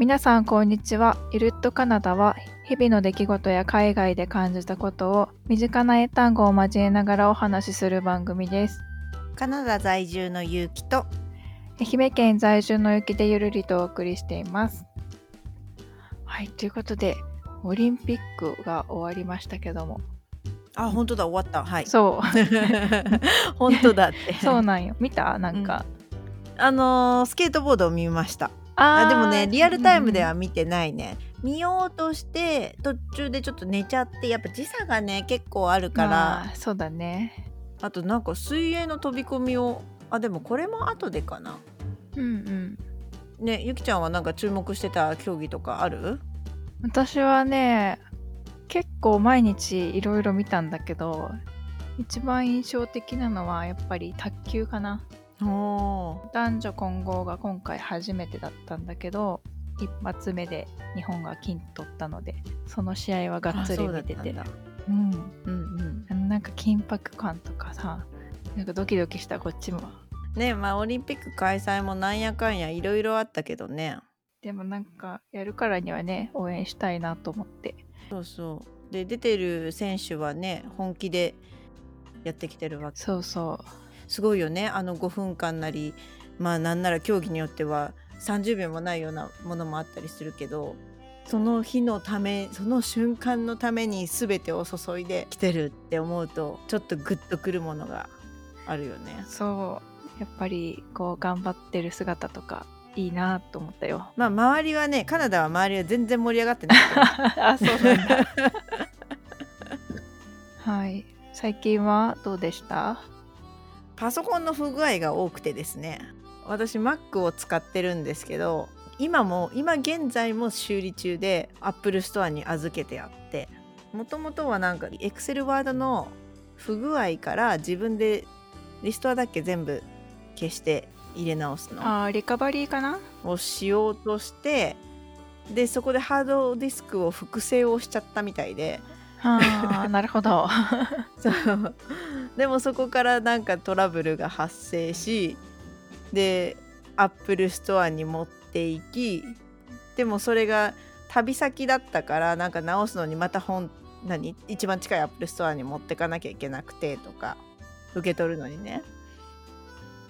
皆さんこんにちは。ゆるっとカナダは日々の出来事や海外で感じたことを身近な英単語を交えながらお話しする番組です。カナダ在住のゆうきと愛媛県在住のゆきでゆるりとお送りしています。はい、ということで、オリンピックが終わりましたけども。あ本当だ終わったはいそう、本当だって そうなんよ。見た？なんか。あのースケートボードを見ましたああでもねリアルタイムではうん見てないね、見ようとして途中でちょっと寝ちゃってやっぱ時差がね結構あるから、まあそうだね。あとなんか水泳の飛び込みをあでもこれも後でかな。うんうん。ねゆきちゃんはなんか注目してた競技とかある？私はね結構毎日いろいろ見たんだけど一番印象的なのはやっぱり卓球かな。お男女混合が今回初めてだったんだけど一発目で日本が金取ったのでその試合はがっつり見てて。だうん。うんあのなんか緊迫感とかさなんかドキドキしたこっちも。うんねまあオリンピック開催もなんやかんやいろいろあったけどね。でもなんかやるからにはね応援したいなと思って。そうそう。で出てる選手はね本気でやってきてるわけ。そうそうすごいよね。あの5分間なりまあなんなら競技によっては30秒もないようなものもあったりするけどその日のためその瞬間のために全てを注いできてるって思うとちょっとグッとくるものがあるよね。そう。やっぱりこう頑張ってる姿とかいいなと思ったよ。まあ周りはねカナダは周りは全然盛り上がってない あそうなんだ。はい。最近はどうでした？パソコンの不具合が多くてですね。私 Mac を使ってるんですけど今も今現在も修理中で Apple Store に預けてあってもともとはなんか Excel ワードの不具合から自分でリストアだけ全部消して入れ直すの。あーリカバリーかな？をしようとしてでそこでハードディスクを複製をしちゃったみたいであなるほど。そう。でもそこからなんかトラブルが発生しで Apple Store に持っていきでもそれが旅先だったからなんか直すのにまた本何一番近い Apple Store に持ってかなきゃいけなくてとか受け取るのにね。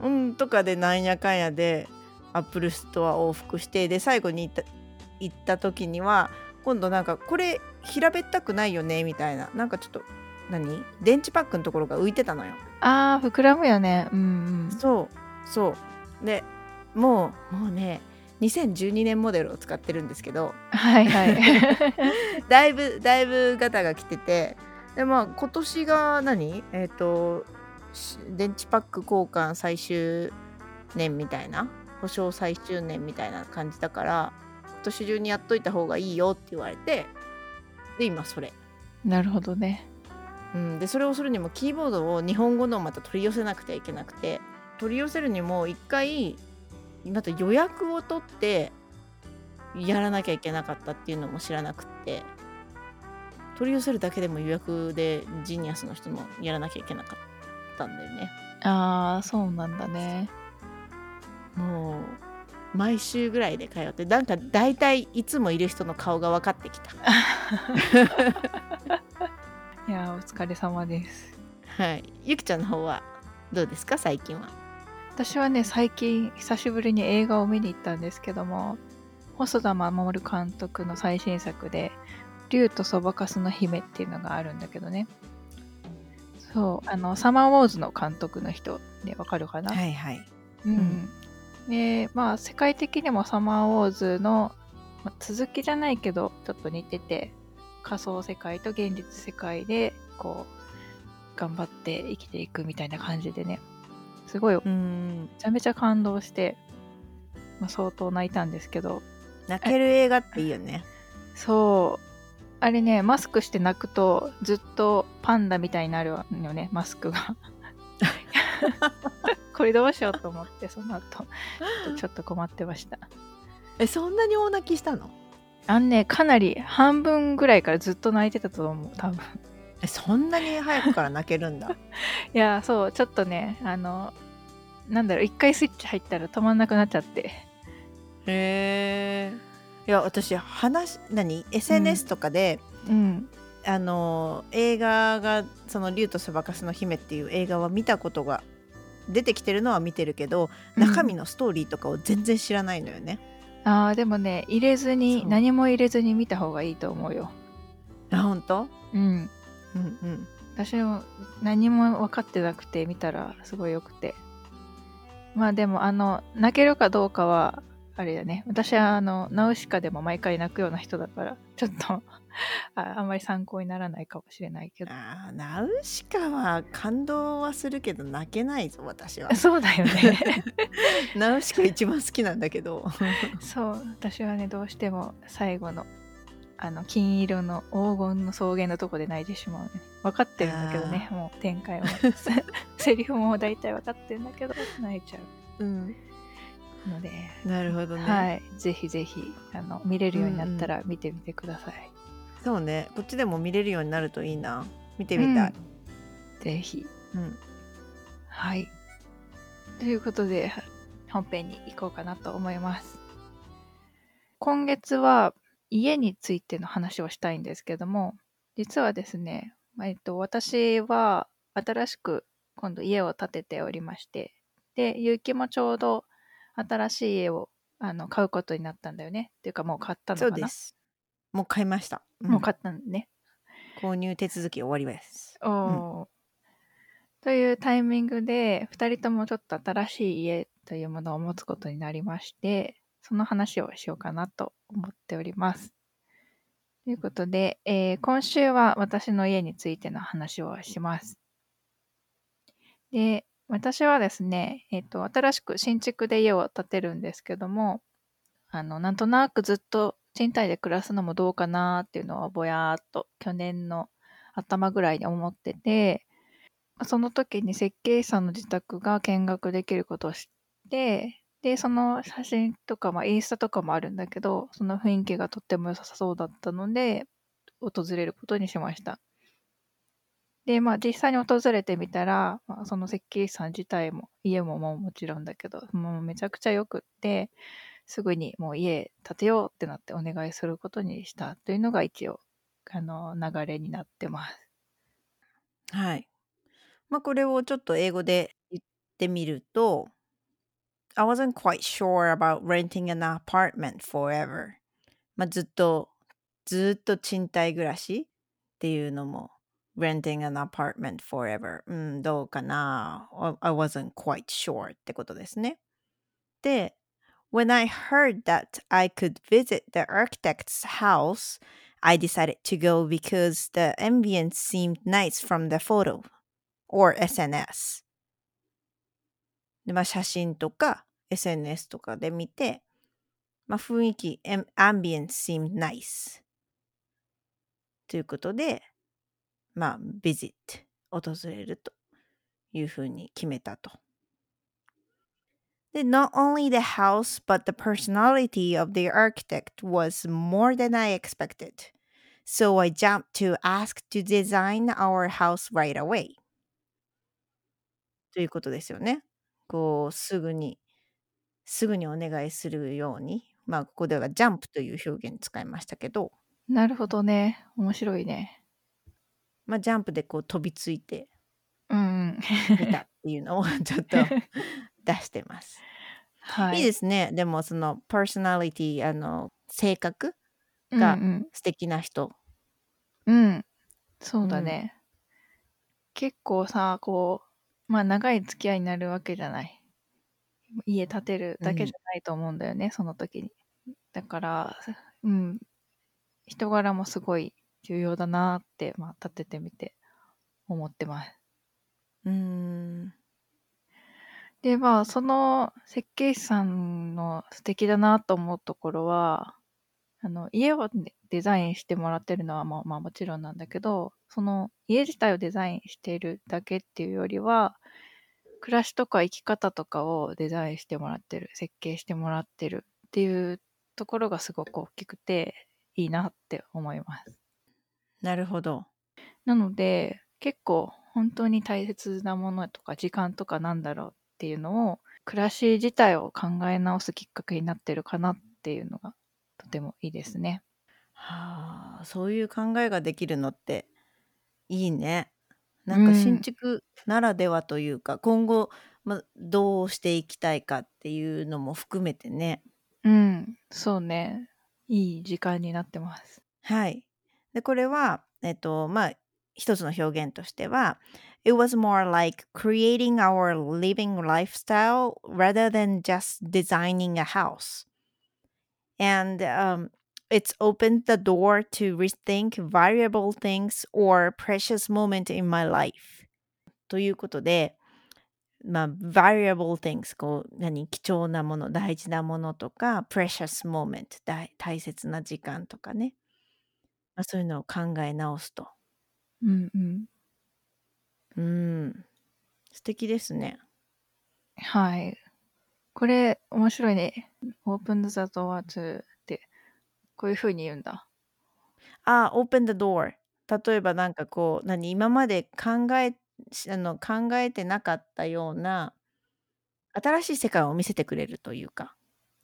うんとかでなんやかんやで Apple Store 往復してで最後に行った時には今度なんかこれ平べったくないよねみたいな。なんかちょっと何？電池パックのところが浮いてたのよ。あー膨らむよね。うんうん。そう。そう。でもうもうね2012年モデルを使ってるんですけど。はいはい。だいぶだいぶガタが来てて。でまあ今年が何？えっ、とし電池パック交換最終年みたいな？保証最終年みたいな感じだから。今年中にやっといた方がいいよって言われてで今それ。なるほどね。うん、でそれをするにもキーボードを日本語のをまた取り寄せなくてはいけなくて取り寄せるにも一回また予約を取ってやらなきゃいけなかったっていうのも知らなくって取り寄せるだけでも予約でジニアスの人もやらなきゃいけなかったんだよね。ああそうなんだね。もう毎週ぐらいで通ってなんか大体いつもいる人の顔が分かってきた。いやーお疲れ様です。はい。ゆきちゃんの方はどうですか？最近は。私はね最近久しぶりに映画を見に行ったんですけども細田守監督の最新作で「竜とそばかすの姫」っていうのがあるんだけどね。そうあのサマーウォーズの監督の人でわかるかな、はいはい。うんでまあ世界的にもサマーウォーズの、まあ続きじゃないけどちょっと似てて仮想世界と現実世界でこう頑張って生きていくみたいな感じでね。すごいめうん。ちゃめちゃ感動して、まあ、相当泣いたんですけど。泣ける映画っていいよね。そう。あれねマスクして泣くとずっとパンダみたいになるのよねマスクが これどうしようと思ってその後。ちょっと困ってました。えそんなに大泣きしたの？あんねかなり半分ぐらいからずっと泣いてたと思う多分。えそんなに早くから泣けるんだ？いやそうちょっとねあのなんだろう一回スイッチ入ったら止まんなくなっちゃって。へえいや私話何？SNS とかで、うん。あの映画がその「竜とそばかすの姫」っていう映画は見たことが出てきてるのは見てるけど中身のストーリーとかを全然知らないのよね。あーでもね入れずに何も入れずに見た方がいいと思うよ。あ本当？うん。うんうん。私も何も分かってなくて見たらすごいよくて。まあでもあの泣けるかどうかはあれだね。私はあのナウシカでも毎回泣くような人だからちょっと ああんまり参考にならないかもしれないけど。あーナウシカは感動はするけど泣けないぞ私は。そうだよね。ナウシカ一番好きなんだけど。そう私はねどうしても最後のあの金色の黄金の草原のとこで泣いてしまうね。分かってるんだけどねもう展開もせセリフも大体分かってるんだけど泣いちゃう。ん、うので。なるほどね。はい、ぜひぜひあの見れるようになったら見てみてください。そうねこっちでも見れるようになるといいな。見てみたい。ぜひ。うんはい。ということで本編に行こうかなと思います。今月は家についての話をしたいんですけども、実はですね、えっと、私は新しく今度家を建てておりまして、で、ゆうきもちょうど新しい家をあの買うことになったんだよね。っていうかもう買ったのかなそうです。もう買いました。うんもう買ったんだね。購入手続き終わりです。おーというタイミングで2人ともちょっと新しい家というものを持つことになりましてその話をしようかなと思っております。ということで、えー今週は私の家についての話をします。で私はですね、えっと新しく新築で家を建てるんですけどもあのなんとなくずっと賃貸で暮らすのもどうかなっていうのはぼやーっと去年の頭ぐらいに思っててその時に設計士さんの自宅が見学できることを知ってでその写真とか、まあ、インスタとかもあるんだけどその雰囲気がとっても良さそうだったので訪れることにしました。でまあ実際に訪れてみたら、まあ、その設計士さん自体も家もももちろんだけどもうめちゃくちゃよくってすぐにもう家建てようってなってお願いすることにしたというのが一応あの流れになってます。はい。まあこれをちょっと英語で言ってみると I wasn't quite sure about renting an apartment forever. まあずっとずっと賃貸暮らしっていうのも renting an apartment forever うんどうかな I wasn't quite sure ってことですね。で When I heard that I could visit the architect's house I decided to go because the ambience seemed nice from the photo or SNS. で、まあ、写真とか SNS とかで見て、まあ、雰囲気、am- ambience seemed nice. ということで、まあ、visit 訪れるというふうに決めたと。 で、not only the house, but the personality of the architect was more than I expected. So I jumped to ask to design our house right away. ということですよね。こう、すぐに、すぐにお願いするように。まあ、ここではジャンプという表現使いましたけど、なるほどね。面白いね。まあ、ジャンプでこう飛びついてうんうん。みたっていうのをちょっと出してます。、はいい。いですね。でもそのパーソナリティ、あの、性格がうん素敵な人。うん、うん。そうだね。結構さ、こう、まあ長い付き合いになるわけじゃない。家建てるだけじゃないと思うんだよね、その時に。だから、うん。人柄もすごい重要だなって、まあ建ててみて思ってます。うーん。で、まあ、その設計士さんの素敵だなと思うところは、あの、家をねデザインしてもらってるのはまあ、まあもちろんなんだけど、その家自体をデザインしているだけっていうよりは、暮らしとか生き方とかをデザインしてもらってる、設計してもらってるっていうところがすごく大きくていいなって思います。なるほど。なので結構本当に大切なものとか時間とかなんだろうっていうのを暮らし自体を考え直すきっかけになってるかなっていうのがとてもいいですね。はあ、そういう考えができるのっていいね。なんか新築ならではというか、今後、ま、どうしていきたいかっていうのも含めてね。うん、そうね。いい時間になってます。はい。で、これは、えっと、まあ、一つの表現としては、It was more like creating our living lifestyle rather than just designing a house. And um, it's opened the door to rethink valuable things or precious moment in my life. ということで、まあ、valuable things こう何貴重なもの大事なものとか precious moment 大大切な時間とかね、まあ、そういうのを考え直すとうんうん うん。素敵ですね。はい。これ面白いね。open the door to って。こういうふうに言うんだ。あ open the door 例えばなんかこう何？今まで考えあの考えてなかったような新しい世界を見せてくれるというか。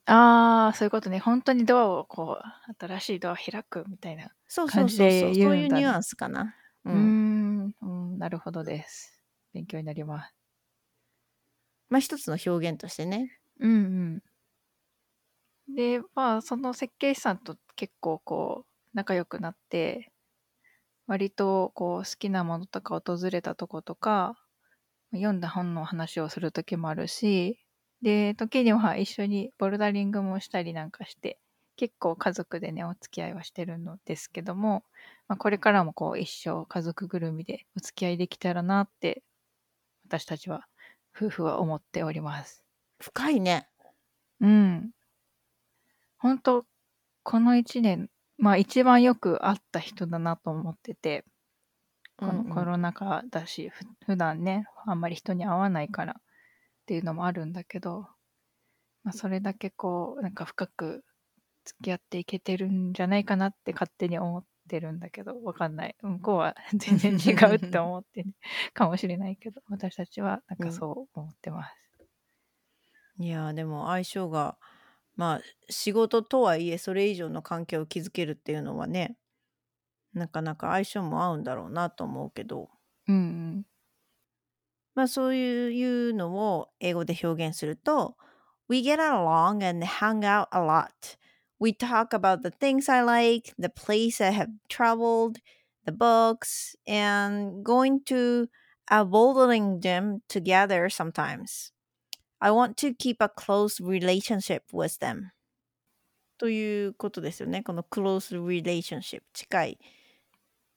ああ、そういうことね。本当にドアをこう、新しいドア開くみたいなそうそうそうそう。そういうニュアンスかな。ううん、なるほどです。勉強になります。まあ一つの表現としてね。うんうん。で、まあその設計士さんと結構こう仲良くなって、割とこう好きなものとか訪れたとことか、読んだ本の話をする時もあるし、で、時には一緒にボルダリングもしたりなんかして、結構家族でね、お付き合いはしてるのですけども、まあ、これからもこう一生家族ぐるみでお付き合いできたらなって、私たちは、夫婦は思っております。深いね。うん。本当この一年、まあ一番よく会った人だなと思ってて、このコロナ禍だし、ふ普段ね、あんまり人に会わないからっていうのもあるんだけど、まあ、それだけこう、なんか深く付き合っていけてるんじゃないかなって勝手に思ってるんだけど、わかんない。向こうは全然違うって思って、ね、かもしれないけど、私たちはなんかそう思ってます。うん、いやでも相性が、まあ仕事とはいえそれ以上の関係を築けるっていうのはね、なかなか相性も合うんだろうなと思うけど。うんうん。まあそういうのを英語で表現すると We get along and hang out a lot. We talk about the things I like, the place I have traveled, the books, and going to a bouldering gym together sometimes. I want to keep a close relationship with them. ということですよね。この close relationship 近い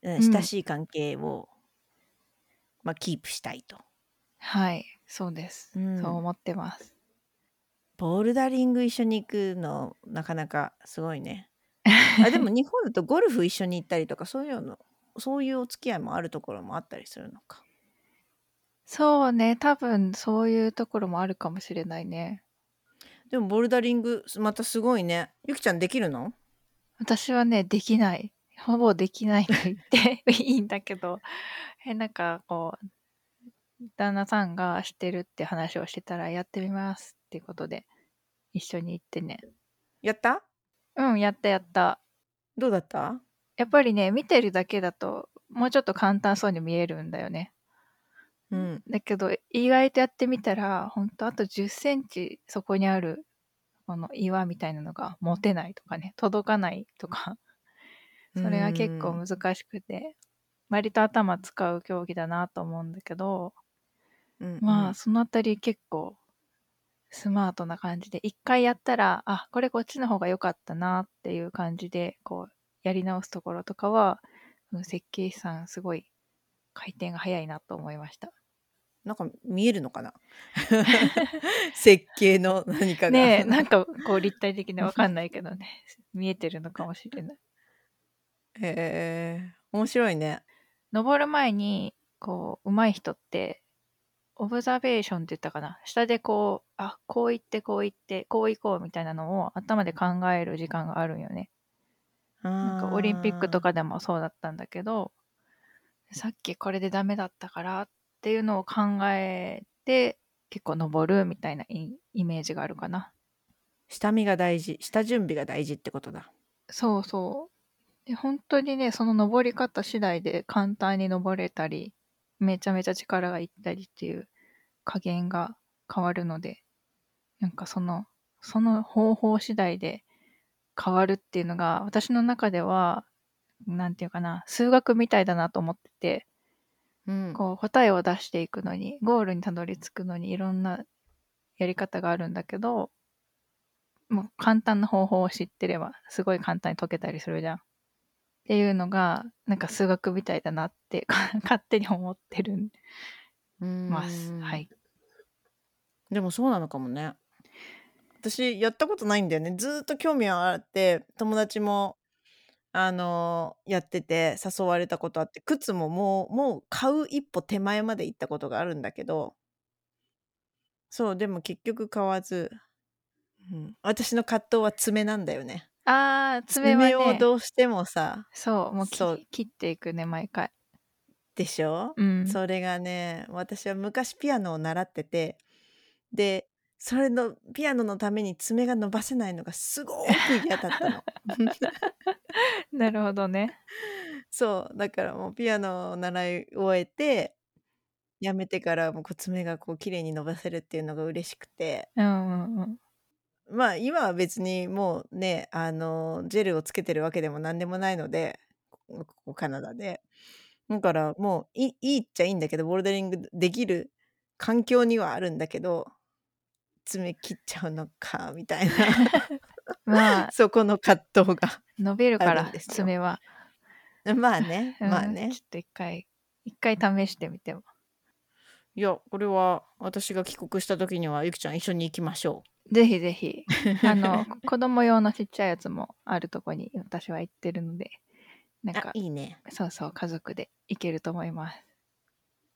うん、親しい関係を、まあ、キープしたいと。はい、そうです。うそう思ってます。 ボルダリング一緒に行くのなかなかすごいね。あでも日本だとゴルフ一緒に行ったりとかそういうのそういうお付き合いもあるところもあったりするのか。そうね、多分そういうところもあるかもしれないね。でもボルダリングまたすごいね。ゆきちゃんできるの？私はね、できない。ほぼできないと言って いいんだけど、え、なんかこう、旦那さんがしてるって話をしてたら、やってみますっていうことで、一緒に行ってね。やった？うん、やったやった。どうだった？やっぱりね、見てるだけだと、もうちょっと簡単そうに見えるんだよね。うん。だけど、意外とやってみたら、ほんとあと10センチそこにある、この岩みたいなのが持てないとかね、届かないとかそれは結構難しくて、割と頭使う競技だなと思うんだけど、うんうん、まあそのあたり結構スマートな感じで一回やったらあこれこっちの方が良かったなっていう感じでこうやり直すところとかは設計士さんすごい回転が早いなと思いました。なんか見えるのかな？設計の何かが。ねなんかこう立体的でわかんないけどね。見えてるのかもしれない。へえ、面白いね。登る前に、こう、上手い人って、オブザベーションって言ったかな。下でこう、あ、こう言って、こう言って、こう行こうみたいなのを頭で考える時間があるんよね。なんかオリンピックとかでもそうだったんだけど、さっきこれでダメだったからっていうのを考えて、結構登るみたいなイメージがあるかな。下見が大事下準備が大事ってことだそうそう。で、本当にね、その登り方次第で簡単に登れたり、めちゃめちゃ力がいったりっていう加減が変わるので、なんかその、その方法次第で変わるっていうのが、私の中では、なんていうかな、数学みたいだなと思ってて、うんこう答えを出していくのに、ゴールにたどり着くのにいろんなやり方があるんだけど、もう簡単な方法を知ってれば、すごい簡単に解けたりするじゃん。っていうのが、なんか数学みたいだなって 勝手に思ってるます。うん。はい。でもそうなのかもね。私やったことないんだよね。ずーっと興味はあって友達もあのやってて誘われたことあって靴ももうもう買う一歩手前まで行ったことがあるんだけどそうでも結局買わず、うん、私の葛藤は爪なんだよねあー、爪は爪をね、どうしてもさそう、もうきそう切っていくね、毎回。でしょ、うん。それがね私は昔ピアノを習っててでそれのピアノのために爪が伸ばせないのがすごく嫌だったの なるほどね。そうだからもうピアノを習い終えてやめてからもう爪がこう綺麗に伸ばせるっていうのが嬉しくてうんうんうん。まあ今は別にもうねあのジェルをつけてるわけでも何でもないのでこここカナダでだからもういいいっちゃいいんだけどボルダリングできる環境にはあるんだけど爪切っちゃうのかみたいな まあ、そこの葛藤が伸びるから爪は。まあねうんまあねちょっと一回、一回試してみても。いやこれは私が帰国した時にはゆきちゃん一緒に行きましょぜひぜひ。う あの、子供用のちっちゃいやつもあるとこに私は行ってるので、なんあか、いいねそうそう、家族で行けると思います。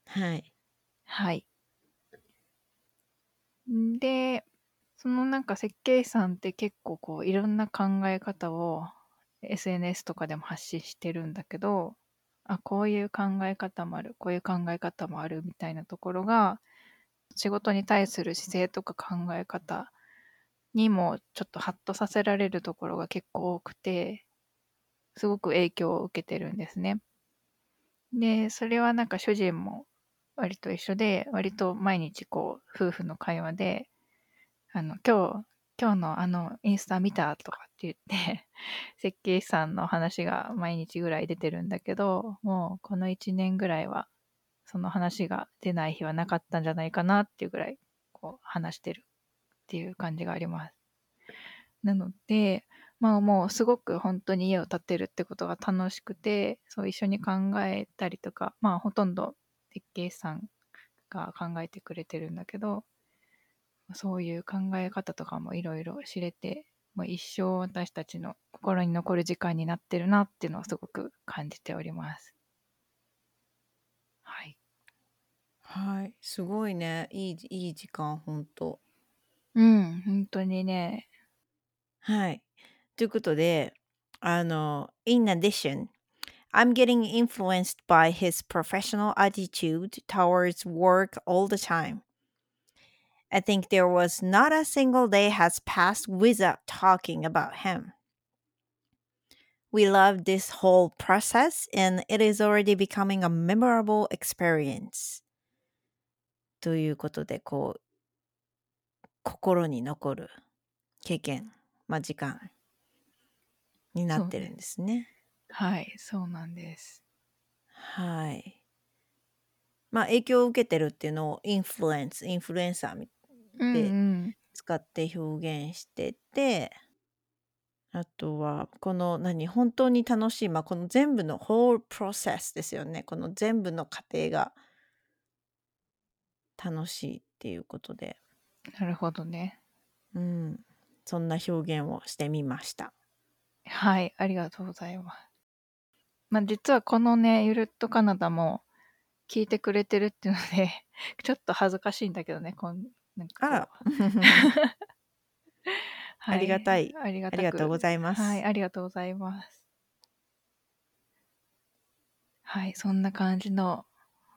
はいはい。んで、そのなんか設計士さんって結構こういろんな考え方を SNS とかでも発信してるんだけど、あ、こういう考え方もある、こういう考え方もあるみたいなところが、仕事に対する姿勢とか考え方にもちょっとハッとさせられるところが結構多くて、すごく影響を受けてるんですね。で、それはなんか主人も割と一緒で、割と毎日こう、夫婦の会話で、あの、今日、今日のあの、インスタ見たとかって言って、設計士さんの話が毎日ぐらい出てるんだけど、もうこの1年ぐらいは、その話が出ない日はなかったんじゃないかなっていうぐらい、こう、話してるっていう感じがあります。なので、まあもうすごく本当に家を建てるってことが楽しくて、そう一緒に考えたりとか、まあほとんど設計士さんが考えてくれてるんだけど、そういう考え方とかもいろいろ知れて、もう一生私たちの心に残る時間になってるなっていうのをすごく感じております。はい。はいすごいねいいいい時間ほんとうん、本当にね。はいということであの In addition I'm getting influenced by his professional attitude towards work all the time. I think there was not a single day has passed without talking about him. We love this whole process and it is already becoming a memorable experience. ということで、こう、心に残る経験、まあ時間になってるんですね。はい、そうなんです。はい。まあ影響を受けてるっていうのをインフルエンス、インフルエンサーみ な。うんでうん。使って表現してて、あとはこの何本当に楽しい、まあ、この全部の whole process ですよねこの全部の過程が楽しいっていうことで、なるほどね。うん、そんな表現をしてみました。はい、ありがとうございます。まあ、実はこのね、ゆるっとカナダも聞いてくれてるっていうので、ちょっと恥ずかしいんだけどね、こんなんかあら はありがたいありがたくありがとうございます。はい、ありがとうございます。はい、そんな感じの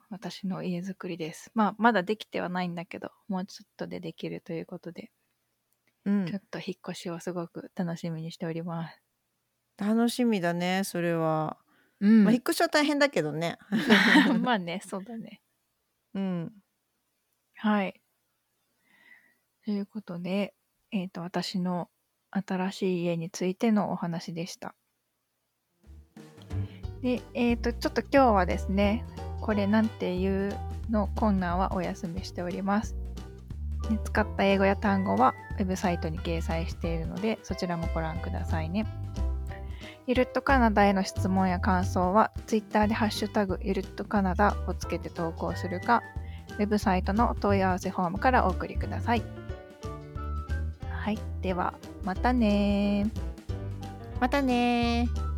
私の家づくりです。まあ、まだできてはないんだけど、もうちょっとでできるということで。うんちょっと引っ越しをすごく楽しみにしております。楽しみだねそれは、うんまあ、引っ越しは大変だけどね まあね、そうだね。うんはい。ということで、えっ、と、私の新しい家についてのお話でした。で、えっ、と、ちょっと今日はですね、これなんていうのコーナーはお休みしております。で使った英語や単語はウェブサイトに掲載しているので、そちらもご覧くださいね。ゆるっとカナダへの質問や感想は、Twitter でハッシュタグゆるっとカナダをつけて投稿するか、ウェブサイトの問い合わせフォームからお送りください。はい、ではまたねまたねー。